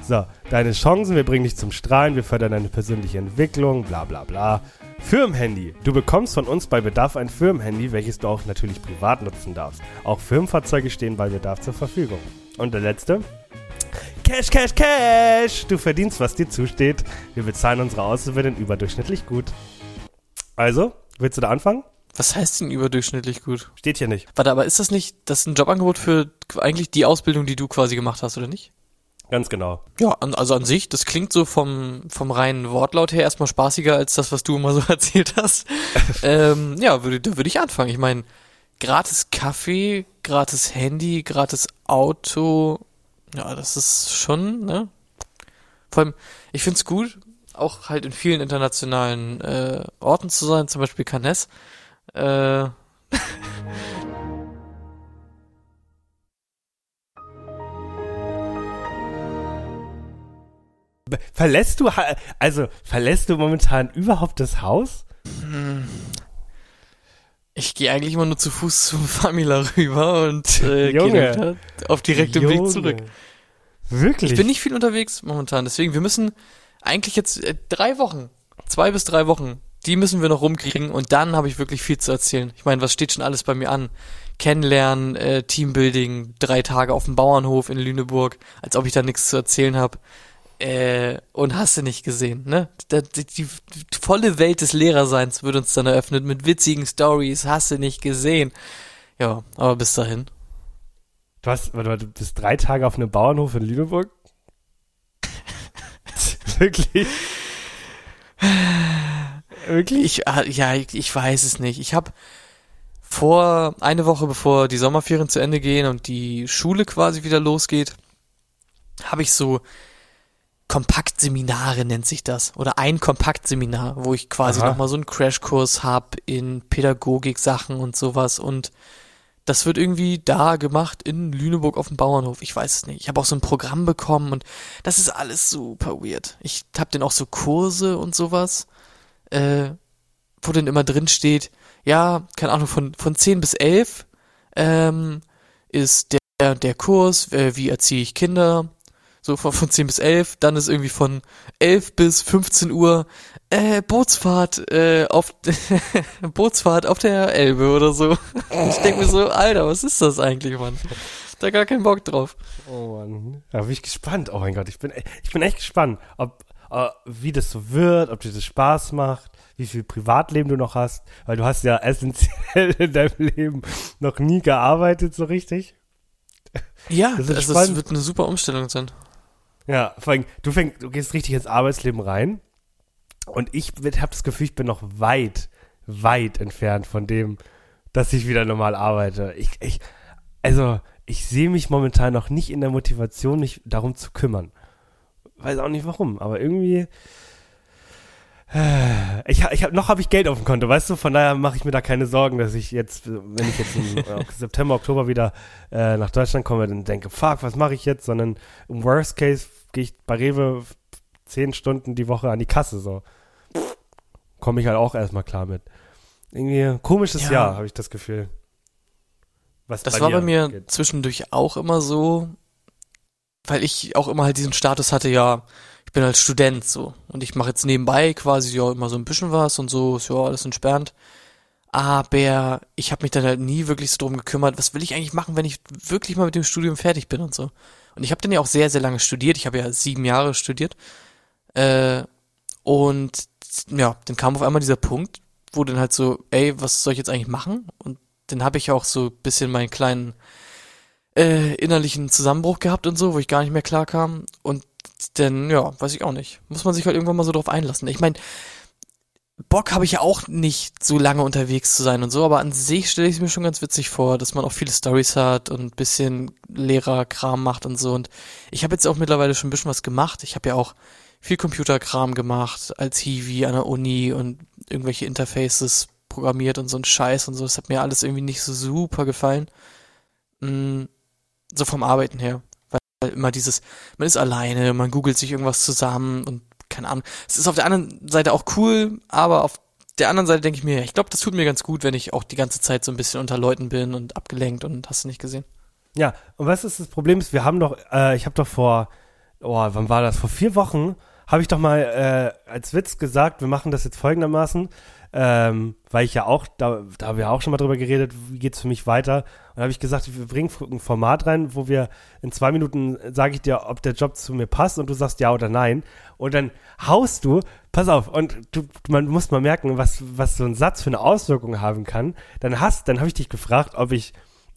So, deine Chancen, wir bringen dich zum Strahlen, wir fördern deine persönliche Entwicklung, bla bla bla. Firmenhandy. Du bekommst von uns bei Bedarf ein Firmenhandy, welches du auch natürlich privat nutzen darfst. Auch Firmenfahrzeuge stehen bei Bedarf zur Verfügung. Und der letzte. Cash, Cash, Cash! Du verdienst, was dir zusteht. Wir bezahlen unsere Auszubildenden überdurchschnittlich gut. Also, willst du da anfangen? Was heißt denn überdurchschnittlich gut? Steht hier nicht. Warte, aber ist das nicht, das ist ein Jobangebot für eigentlich die Ausbildung, die du quasi gemacht hast, oder nicht? Ganz genau. Ja, an, also an sich, das klingt so vom, vom reinen Wortlaut her erstmal spaßiger als das, was du immer so erzählt hast. ähm, ja, würde, da würde ich anfangen. Ich meine, gratis Kaffee, gratis Handy, gratis Auto, ja, das ist schon, ne? Vor allem, ich find's gut, auch halt in vielen internationalen äh, Orten zu sein, zum Beispiel Cannes. Äh, Verlässt du, also, verlässt du momentan überhaupt das Haus? Ich gehe eigentlich immer nur zu Fuß zum Famila rüber und äh, gehe auf direktem Weg Junge. zurück. Wirklich? Ich bin nicht viel unterwegs momentan, deswegen wir müssen eigentlich jetzt äh, drei Wochen, zwei bis drei Wochen, die müssen wir noch rumkriegen und dann habe ich wirklich viel zu erzählen. Ich meine, was steht schon alles bei mir an? Kennenlernen, äh, Teambuilding, drei Tage auf dem Bauernhof in Lüneburg, als ob ich da nichts zu erzählen habe. Äh, und hast du nicht gesehen, ne? Die, die, die volle Welt des Lehrerseins wird uns dann eröffnet mit witzigen Stories, hast du nicht gesehen. Ja, aber bis dahin. Du hast, warte du bist drei Tage auf einem Bauernhof in Lüneburg? Wirklich? Wirklich? Ich, ah, ja, ich, ich weiß es nicht. Ich habe vor, eine Woche bevor die Sommerferien zu Ende gehen und die Schule quasi wieder losgeht, habe ich so Kompaktseminare nennt sich das. Oder ein Kompaktseminar, wo ich quasi Aha. nochmal so einen Crashkurs hab in Pädagogik-Sachen und sowas. Und das wird irgendwie da gemacht in Lüneburg auf dem Bauernhof. Ich weiß es nicht. Ich habe auch so ein Programm bekommen und das ist alles super weird. Ich hab dann auch so Kurse und sowas, äh, wo dann immer drin steht, ja, keine Ahnung, von, von 10 bis 11 ähm, ist der, der Kurs, äh, wie erziehe ich Kinder, so von, von 10 bis 11, dann ist irgendwie von 11 bis 15 Uhr äh, Bootsfahrt äh, auf Bootsfahrt auf der Elbe oder so. Ich denke mir so, Alter, was ist das eigentlich, Mann? Da gar keinen Bock drauf. Oh Mann. Da bin ich gespannt. Oh mein Gott, ich bin, ich bin echt gespannt, ob, äh, wie das so wird, ob dir das Spaß macht, wie viel Privatleben du noch hast, weil du hast ja essentiell in deinem Leben noch nie gearbeitet so richtig. Ja, Das ist also es wird eine super Umstellung sein. Ja, vor allem, du fängst, du gehst richtig ins Arbeitsleben rein und ich habe das Gefühl, ich bin noch weit, weit entfernt von dem, dass ich wieder normal arbeite. Ich, ich, also, ich sehe mich momentan noch nicht in der Motivation, mich darum zu kümmern. Weiß auch nicht warum, aber irgendwie. äh, Ich, ich hab, noch habe ich Geld auf dem Konto, weißt du? Von daher mache ich mir da keine Sorgen, dass ich jetzt, wenn ich jetzt im September, Oktober wieder äh, nach Deutschland komme, dann denke, fuck, was mache ich jetzt? Sondern im Worst Case gehe ich bei Rewe zehn Stunden die Woche an die Kasse so. Komme ich halt auch erstmal klar mit. Irgendwie ein komisches Ja. Jahr, habe ich das Gefühl. Was Das war bei mir geht. zwischendurch auch immer so, weil ich auch immer halt diesen Status hatte, ja, ich bin als Student so und ich mache jetzt nebenbei quasi ja immer so ein bisschen was und so, ist ja alles entspannt. Aber ich habe mich dann halt nie wirklich so drum gekümmert, was will ich eigentlich machen, wenn ich wirklich mal mit dem Studium fertig bin und so. Und ich habe dann ja auch sehr, sehr lange studiert. Ich habe ja sieben Jahre studiert. Äh, und ja, dann kam auf einmal dieser Punkt, wo dann halt so, ey, was soll ich jetzt eigentlich machen? Und dann habe ich auch so bisschen meinen kleinen äh, innerlichen Zusammenbruch gehabt und so, wo ich gar nicht mehr klar kam. Und dann, ja, weiß ich auch nicht. Muss man sich halt irgendwann mal so drauf einlassen. Ich meine, Bock habe ich ja auch nicht, so lange unterwegs zu sein und so, aber an sich stelle ich es mir schon ganz witzig vor, dass man auch viele Stories hat und bisschen Lehrerkram macht und so. Und ich habe jetzt auch mittlerweile schon ein bisschen was gemacht. Ich habe ja auch viel Computerkram gemacht als Hiwi an der Uni und irgendwelche Interfaces programmiert und so ein Scheiß und so. Das hat mir alles irgendwie nicht so super gefallen. Mm, so vom Arbeiten her. Weil immer dieses, man ist alleine, man googelt sich irgendwas zusammen und keine Ahnung. Es ist auf der anderen Seite auch cool, aber auf der anderen Seite denke ich mir, ich glaube, das tut mir ganz gut, wenn ich auch die ganze Zeit so ein bisschen unter Leuten bin und abgelenkt und hast du nicht gesehen. Ja, und was ist das Problem wir haben doch, äh, ich habe doch vor, oh, wann war das? Vor vier Wochen habe ich doch mal äh, als Witz gesagt, wir machen das jetzt folgendermaßen, ähm, weil ich ja auch, da, da haben wir auch schon mal drüber geredet, wie geht's für mich weiter. Und da habe ich gesagt, wir bringen ein Format rein, wo wir in zwei Minuten sage ich dir, ob der Job zu mir passt und du sagst ja oder nein. Und dann haust du, pass auf, und du, man muss mal merken, was, was so ein Satz für eine Auswirkung haben kann. Dann hast, dann habe ich dich gefragt, ob ich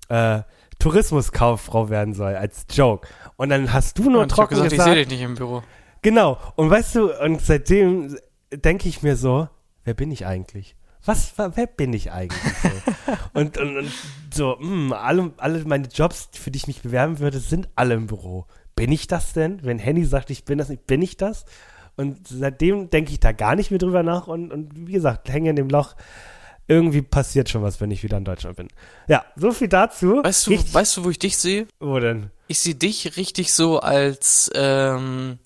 äh, Tourismuskauffrau werden soll, als Joke. Und dann hast du nur ich habe trocken gesagt, gesagt, ich sehe dich nicht im Büro. Genau. Und weißt du, und seitdem denke ich mir so, wer bin ich eigentlich? Was, wa- wer bin ich eigentlich so? und, und, und so, mh, alle, alle meine Jobs, für die ich mich bewerben würde, sind alle im Büro. Bin ich das denn? Wenn Henny sagt, ich bin das nicht, bin ich das? Und seitdem denke ich da gar nicht mehr drüber nach und, und wie gesagt, hänge in dem Loch. Irgendwie passiert schon was, wenn ich wieder in Deutschland bin. Ja, so viel dazu. Weißt du, Richtig- weißt du, wo ich dich sehe? wo denn? Ich sehe dich richtig so als, ähm,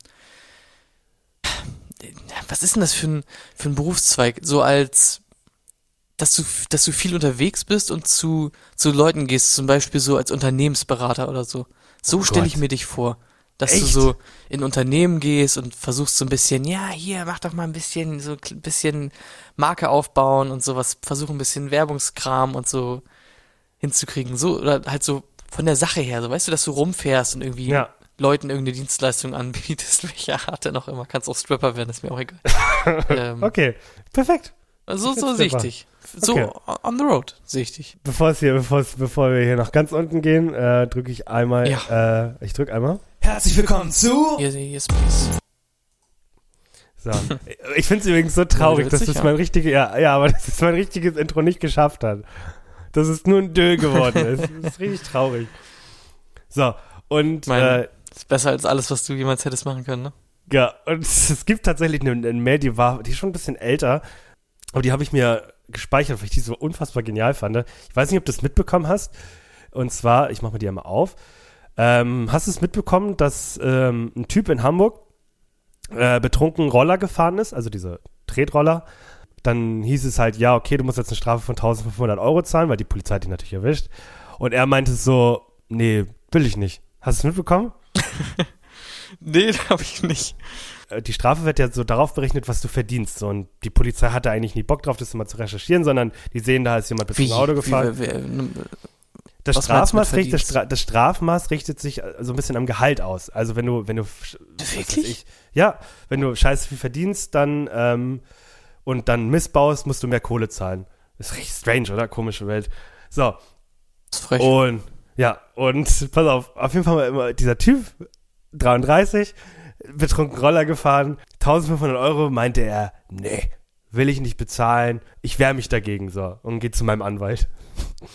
was ist denn das für ein, für ein Berufszweig? So als dass du, dass du viel unterwegs bist und zu, zu Leuten gehst, zum Beispiel so als Unternehmensberater oder so. So Oh stelle ich mir dich vor. Dass du Echt? so in Unternehmen gehst und versuchst so ein bisschen, ja, hier, mach doch mal ein bisschen, so ein bisschen Marke aufbauen und sowas, versuch ein bisschen Werbungskram und so hinzukriegen. So, oder halt so von der Sache her, so weißt du, dass du rumfährst und irgendwie Ja. Leuten irgendeine Dienstleistung anbietest, welche Art denn auch immer. Kannst auch Stripper werden, ist mir auch egal. ähm, Okay, perfekt. so Jetzt so sehe ich dich. So Okay. on the road sehe ich dich. Bevor es hier, bevor es, bevor wir hier nach ganz unten gehen, äh, drücke ich einmal, äh, ich drücke einmal. Herzlich willkommen zu Yes, yes, please. So. Ich finde es übrigens so traurig, Ja, dass das ja. mein richtiges, ja, ja, aber dass das mein richtiges Intro nicht geschafft hat. Dass es nur ein Dö geworden ist. Das ist richtig traurig. So, und, Mein- äh, Ist besser als alles, was du jemals hättest machen können, ne? ja, und es gibt tatsächlich eine, eine Mail, die war, die ist schon ein bisschen älter, aber die habe ich mir gespeichert, weil ich die so unfassbar genial fand. Ich weiß nicht, ob du das mitbekommen hast. Und zwar, ich mache mir die einmal auf. Ähm, hast du es mitbekommen, dass ähm, ein Typ in Hamburg äh, betrunken Roller gefahren ist, also diese Tretroller? Dann hieß es halt, ja, okay, du musst jetzt eine Strafe von 1500 Euro zahlen, weil die Polizei ihn natürlich erwischt. Und er meinte so, nee, will ich nicht. Hast du es mitbekommen? Nee, habe ich nicht. Äh, die Strafe wird ja so darauf berechnet, was du verdienst. So, und die Polizei hatte eigentlich nie Bock drauf, das mal zu recherchieren, sondern die sehen, da ist jemand mit dem Auto gefahren. Wie, wie, wie, das, Strafmaß richt, das? Stra das Strafmaß richtet sich äh, so ein bisschen am Gehalt aus. Also wenn du, wenn du Wirklich? Ich, ja, wenn du scheiße viel verdienst, dann ähm, und dann missbaust, musst du mehr Kohle zahlen. ist richtig strange, oder? Komische Welt. So, das ist frech. und ja, und pass auf, auf jeden Fall war immer dieser Typ, 33, betrunken Roller gefahren, 1500 Euro, meinte er, nee, will ich nicht bezahlen, ich wehre mich dagegen, so, und geht zu meinem Anwalt.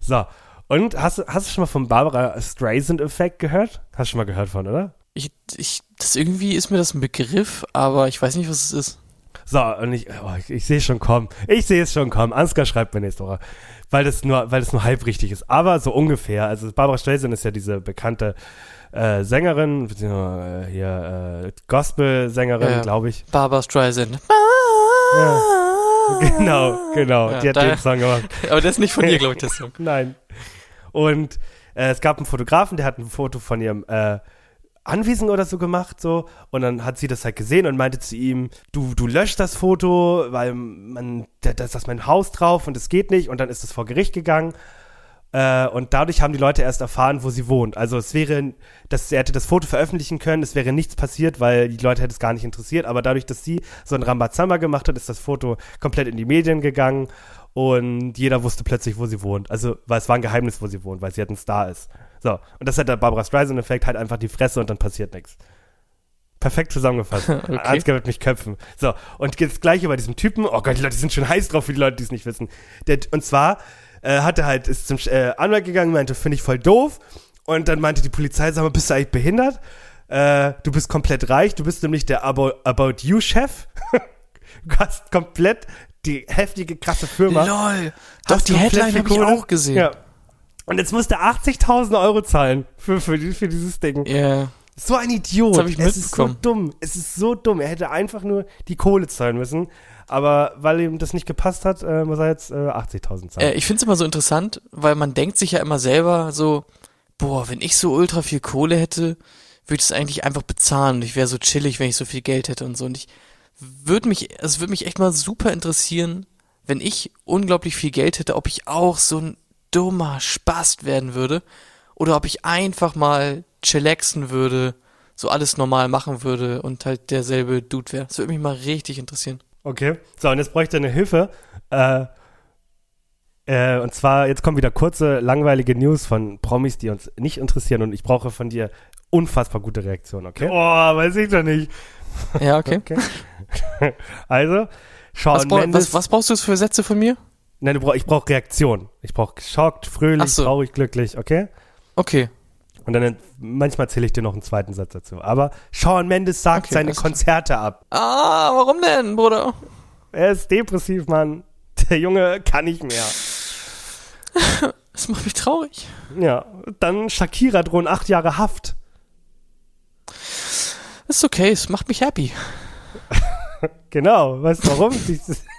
So, und hast, du- hast du schon mal vom Barbara Streisand-Effekt gehört? Hast du schon mal gehört von, oder? Ich, ich, das irgendwie ist mir das ein Begriff, aber ich weiß nicht, was es ist. So, und ich, oh, ich, ich sehe es schon kommen. Ich sehe es schon kommen. Ansgar schreibt mir nächste Woche. Weil das nur, weil das nur halb richtig ist. Aber so ungefähr. Also Barbara Streisand ist ja diese bekannte äh, Sängerin, beziehungsweise äh, hier äh, Gospel-Sängerin, Ja, ja. glaube ich. Barbara Streisand. Genau, genau. Ja, die hat da- den Song gemacht. Aber der ist nicht von dir, glaube ich, der Song. Nein. Und äh, es gab einen Fotografen, der hat ein Foto von ihrem äh, Anwesen oder so gemacht, so. Und dann hat sie das halt gesehen und meinte zu ihm, du, du löscht das Foto, weil man, da, ist das mein Haus drauf und es geht nicht. Und dann ist es vor Gericht gegangen. Äh, und dadurch haben die Leute erst erfahren, wo sie wohnt. Also es wäre, dass er hätte das Foto veröffentlichen können, es wäre nichts passiert, weil die Leute hätte es gar nicht interessiert. Aber dadurch, dass sie so ein Rambazamba gemacht hat, ist das Foto komplett in die Medien gegangen und jeder wusste plötzlich, wo sie wohnt. Also, weil es war ein Geheimnis, wo sie wohnt, weil sie halt ein Star ist. So, und das hat der Barbara Streisand-Effekt, halt einfach die Fresse und dann passiert nichts. Perfekt zusammengefasst. Okay. Ansgar wird mich köpfen. So, und jetzt gleich bei diesem Typen, oh Gott, die Leute sind schon heiß drauf für die Leute, die es nicht wissen. Der, und zwar äh, hat er halt, ist zum äh, Anwalt gegangen, meinte, finde ich voll doof. Und dann meinte die Polizei, sag mal, bist du eigentlich behindert? Äh, du bist komplett reich, du bist nämlich der About, About You-Chef. du hast komplett die heftige, krasse Firma. Lol. Doch, die Headline habe ich auch gesehen. Ja. Und jetzt musste er 80.000 Euro zahlen für, für, für dieses Ding. Ja. So ein Idiot. Das hab ich es ist so mitbekommen. dumm. Es ist so dumm. Er hätte einfach nur die Kohle zahlen müssen. Aber weil ihm das nicht gepasst hat, äh, muss er jetzt äh, 80.000 zahlen. Äh, ich finde es immer so interessant, weil man denkt sich ja immer selber so, boah, wenn ich so ultra viel Kohle hätte, würde ich es eigentlich einfach bezahlen und ich wäre so chillig, wenn ich so viel Geld hätte und so. Und ich würde mich, es würde mich echt mal super interessieren, wenn ich unglaublich viel Geld hätte, ob ich auch so ein dummer Spast werden würde oder ob ich einfach mal chillaxen würde, so alles normal machen würde und halt derselbe Dude wäre. Das würde mich mal richtig interessieren. Okay. So, und jetzt bräuchte ich eine Hilfe. Äh, äh, und zwar, jetzt kommen wieder kurze, langweilige News von Promis, die uns nicht interessieren. Und ich brauche von dir unfassbar gute Reaktionen, okay? Oh, weiß ich doch nicht. Ja, okay. Okay. also, Shawn Was, Mendes. was, was brauchst du für Sätze von mir? Nein, du brauch, ich brauche Reaktion. Ich brauche geschockt, fröhlich, so. traurig, glücklich, okay? Okay. Und dann manchmal erzähle ich dir noch einen zweiten Satz dazu. Aber Shawn Mendes sagt Okay, seine. Konzerte ab. Ah, warum denn, Bruder? Er ist depressiv, Mann. Der Junge kann nicht mehr. Das macht mich traurig. Ja, dann Shakira drohen acht Jahre Haft. Ist okay, es macht mich happy. Genau, weißt du warum?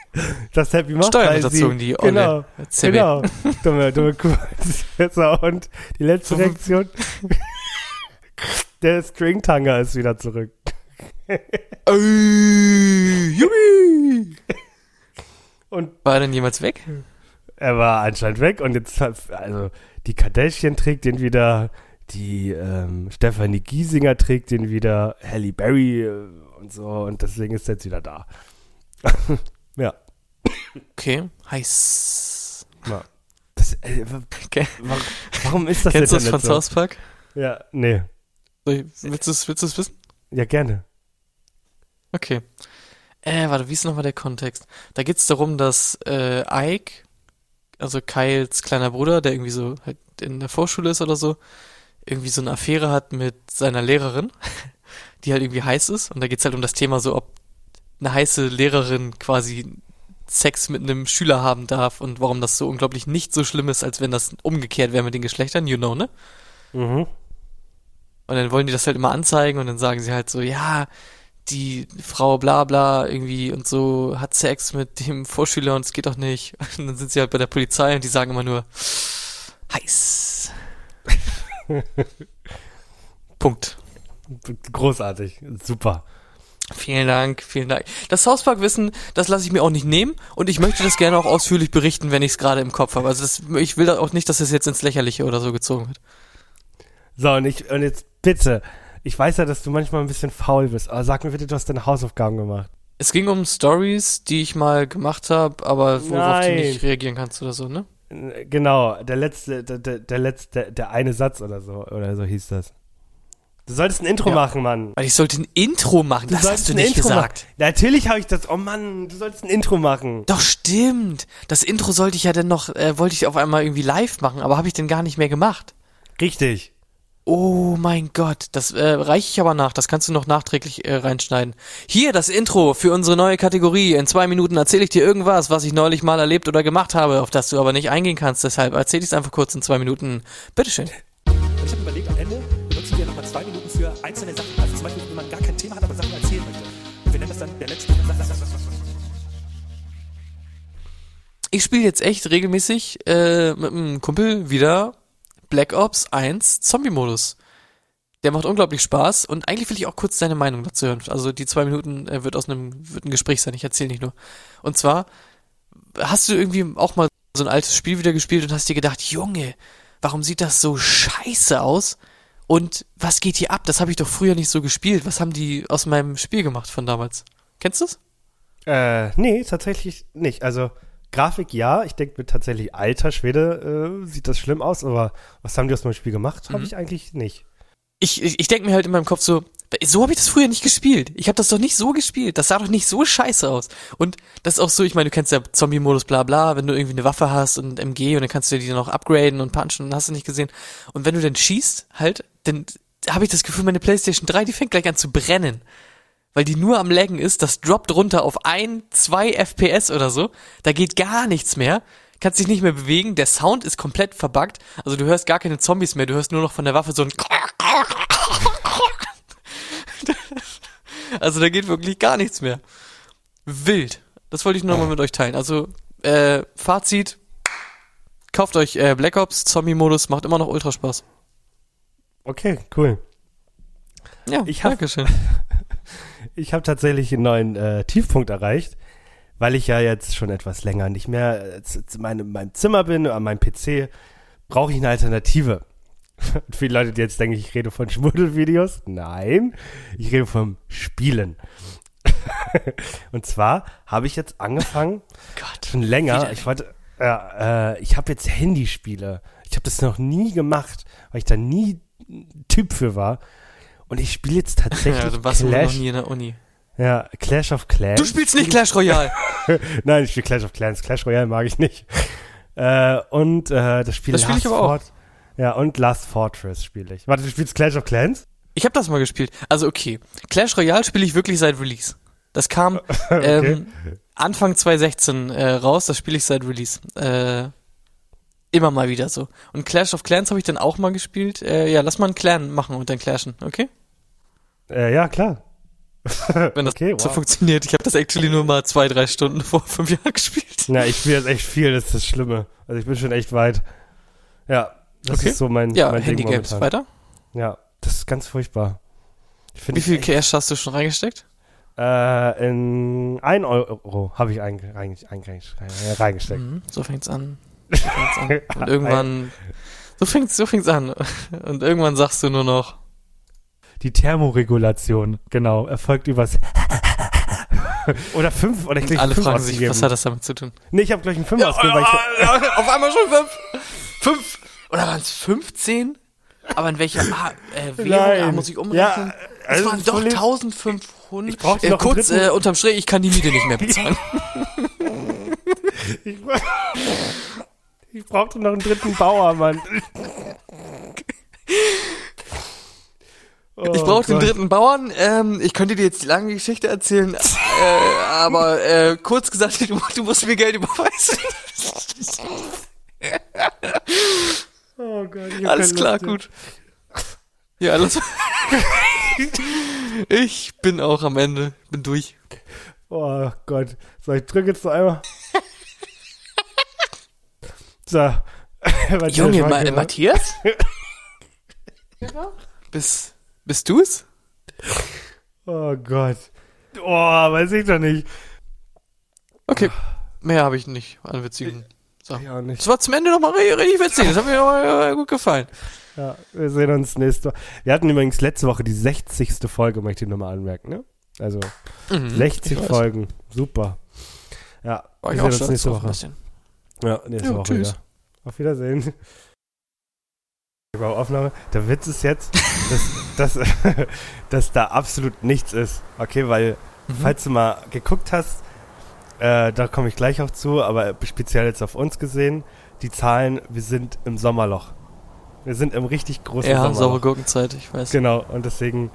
Das Happy macht. Sie, die Olle. Genau, Zibbe. genau. Dumme, dumme Kuh. Und die letzte Reaktion. Der Stringtanger ist wieder zurück. Jubi! Und War er denn jemals weg? er war anscheinend weg und jetzt, also, die Kardashian trägt den wieder, die ähm, Stephanie Giesinger trägt den wieder, Halle Berry äh, und so und deswegen ist er jetzt wieder da. ja. Okay, heiß. ja. Das, äh, Okay. wa- warum ist das Kennst du das von so? South Park? Ja, nee. Willst du es willst du's wissen? Ja, gerne. Okay. Äh, warte, wie ist nochmal der Kontext? Da geht's darum, dass äh, Ike, also Kyles kleiner Bruder, der irgendwie so halt in der Vorschule ist oder so, irgendwie so eine Affäre hat mit seiner Lehrerin, die halt irgendwie heiß ist. Und da geht's halt um das Thema so, ob eine heiße Lehrerin quasi Sex mit einem Schüler haben darf und warum das so unglaublich nicht so schlimm ist, als wenn das umgekehrt wäre mit den Geschlechtern, you know, ne? Mhm. Und dann wollen die das halt immer anzeigen und dann sagen sie halt so, ja, die Frau bla bla irgendwie und so hat Sex mit dem Vorschüler und es geht doch nicht. Und dann sind sie halt bei der Polizei und die sagen immer nur heiß. Punkt. Großartig. Super. Vielen Dank, vielen Dank. Das South Park Wissen, das lasse ich mir auch nicht nehmen und ich möchte das gerne auch ausführlich berichten, wenn ich es gerade im Kopf habe. Also das, ich will auch nicht, dass es jetzt ins Lächerliche oder so gezogen wird. So, und, ich, und jetzt bitte. Ich weiß ja, dass du manchmal ein bisschen faul bist, aber sag mir bitte, du hast deine Hausaufgaben gemacht. Es ging um Stories, die ich mal gemacht habe, aber worauf du Nein. nicht reagieren kannst oder so, ne? Genau, der letzte, der, der, der letzte, der, der eine Satz oder so, oder so hieß das. Du solltest ein Intro Ja. machen, Mann. Weil ich sollte ein Intro machen, das hast du nicht Intro gesagt. Machen. Natürlich habe ich das. Oh Mann, du solltest ein Intro machen. Doch stimmt. Das Intro sollte ich ja dann noch, äh, wollte ich auf einmal irgendwie live machen, aber habe ich denn gar nicht mehr gemacht. Richtig. Oh mein Gott, das äh, reiche ich aber nach. Das kannst du noch nachträglich äh, reinschneiden. Hier das Intro für unsere neue Kategorie. In zwei Minuten erzähle ich dir irgendwas, was ich neulich mal erlebt oder gemacht habe, auf das du aber nicht eingehen kannst. Deshalb erzähle ich es einfach kurz in zwei Minuten. Bitteschön. Ich habe überlegt, am Ende einzelne Sachen. Also zum Beispiel, wenn man gar kein Thema hat, aber Sachen erzählen möchte. Und wir nennen das dann der letzte. Ich spiele jetzt echt regelmäßig äh, mit einem Kumpel wieder Black Ops 1 Zombie-Modus. Der macht unglaublich Spaß und eigentlich will ich auch kurz deine Meinung dazu hören. Also die zwei Minuten äh, wird aus einem wird ein Gespräch sein, ich erzähle nicht nur. Und zwar, hast du irgendwie auch mal so ein altes Spiel wieder gespielt und hast dir gedacht, Junge, warum sieht das so scheiße aus? Und was geht hier ab? Das habe ich doch früher nicht so gespielt. Was haben die aus meinem Spiel gemacht von damals? Kennst du's? Äh, nee, tatsächlich nicht. Also, Grafik ja, ich denke mir tatsächlich, alter Schwede, äh, sieht das schlimm aus, aber was haben die aus meinem Spiel gemacht? Habe Mhm. ich eigentlich nicht. ich, ich, ich denke mir halt in meinem Kopf so, so habe ich das früher nicht gespielt. Ich habe das doch nicht so gespielt. Das sah doch nicht so scheiße aus. Und das ist auch so, ich meine, du kennst ja Zombie-Modus, bla bla, wenn du irgendwie eine Waffe hast und MG und dann kannst du die noch upgraden und punchen und hast du nicht gesehen. Und wenn du dann schießt, halt, dann habe ich das Gefühl, meine Playstation 3, die fängt gleich an zu brennen. Weil die nur am Laggen ist, das droppt runter auf ein, zwei FPS oder so. Da geht gar nichts mehr. Kannst dich nicht mehr bewegen. Der Sound ist komplett verbuggt. Also du hörst gar keine Zombies mehr. Du hörst nur noch von der Waffe so ein Also da geht wirklich gar nichts mehr. Wild. Das wollte ich nur noch mal mit euch teilen. Also, äh, Fazit. Kauft euch äh, Black Ops, Zombie-Modus, macht immer noch ultra Spaß. Okay, cool. Ja, Ich hab- Dankeschön. Ich habe tatsächlich einen neuen äh, Tiefpunkt erreicht, weil ich ja jetzt schon etwas länger nicht mehr äh, meinem, meinem Zimmer bin, an meinem PC, brauche ich eine Alternative. Und viele Leute, die jetzt denken, ich rede von Schmuddelvideos. Nein, ich rede vom Spielen. Und zwar habe ich jetzt angefangen, Gott. schon länger, Wieder. ich wollte, ja, äh, ich habe jetzt Handyspiele. Ich habe das noch nie gemacht, weil ich da nie Typ für war. Und ich spiele jetzt tatsächlich Ja, du warst wohl noch Clash, nie in der Uni. ja, Clash of Clans. Du spielst nicht Clash Royale. Nein, ich spiele Clash of Clans. Clash Royale mag ich nicht. Äh, und äh, das Spiel Das spiel ich aber auch. Ja, und Last Fortress spiele ich. Warte, du spielst Clash of Clans? Ich habe das mal gespielt. Also okay, Clash Royale spiele ich wirklich seit Release. Das kam ähm, Anfang 2016 äh, raus, das spiele ich seit Release. Äh, immer mal wieder so. Und Clash of Clans habe ich dann auch mal gespielt. Äh, ja, lass mal einen Clan machen und dann clashen, okay? Äh, ja, klar. Wenn das Okay, so wow. funktioniert. Ich habe das actually nur mal zwei, drei Stunden vor fünf Jahren gespielt. Na, ich spiele jetzt echt viel, das ist das Schlimme. Also ich bin schon echt weit. Ja, das Okay. ist so mein, Ja, mein Ding Handygames. momentan. Weiter? Ja, das ist ganz furchtbar. Wie viel Cash hast du schon reingesteckt? Äh, in ein Euro habe ich einge rein, einge äh, reingesteckt. Mhm, so fängt's an. So fängt's an. Und irgendwann, so fängt's, so fängt's an. Und irgendwann sagst du nur noch, Die Thermoregulation, genau, erfolgt übers oder fünf oder ich krieg alle fünf fragen sich, ausgegeben. was hat das damit zu tun? Nee, ich habe gleich einen Fünf ausgegeben, weil ich, auf einmal schon fünf. Fünf. Oder waren es 15? Aber in welcher ah, äh, Währung ah, muss ich umrechnen? Ja, es also waren doch voll- 1500. Ich brauch äh, noch einen kurz dritten- äh, unterm Strich, ich kann die Miete nicht mehr bezahlen. ich, ich brauchte noch einen dritten Bauer, Mann. Ich Oh brauche den dritten Bauern. Ähm, ich könnte dir jetzt die lange Geschichte erzählen, äh, aber äh, kurz gesagt, du, du musst mir Geld überweisen. Oh Gott, ich Alles klar, gut. Ja, alles. ich bin auch am Ende, bin durch. Oh Gott. So, ich drücke jetzt noch einmal. So. Matthias Junge, Ma Schweighöfer. Matthias? Bist, bist du's? Oh Gott. Oh, weiß ich doch nicht. Okay, mehr habe ich nicht an witzigen. So. Ich auch nicht. Das war zum Ende nochmal richtig witzig. Das hat mir äh, gut gefallen. Ja, wir sehen uns nächste Woche. Wir hatten übrigens letzte Woche die 60. Folge, möchte ich nochmal anmerken, ne? Also, Mhm, 60 ich weiß. Folgen. Super. Ja, War wir ich sehen auch uns nächste Woche. bisschen. Ja, nächste Jo, Woche tschüss. wieder. Auf Wiedersehen. Aufnahme. Der Witz ist jetzt, dass, dass, dass da absolut nichts ist. Okay, weil, Mhm. falls du mal geguckt hast, äh, da komme ich gleich auch zu, aber speziell jetzt auf uns gesehen, die Zahlen, wir sind im Sommerloch. Wir sind im richtig großen Ja, saure Sommerloch. Gurkenzeit, ich weiß. Genau, und deswegen,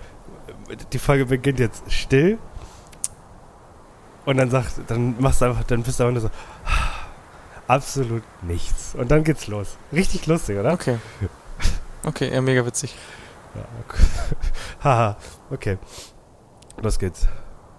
die Folge beginnt jetzt still. Und dann sagt, dann machst du einfach, dann bist du einfach nur so, absolut nichts. Und dann geht's los. Richtig lustig, oder? Okay. Okay, ja, mega witzig. Ja, okay. Haha, okay. Los geht's.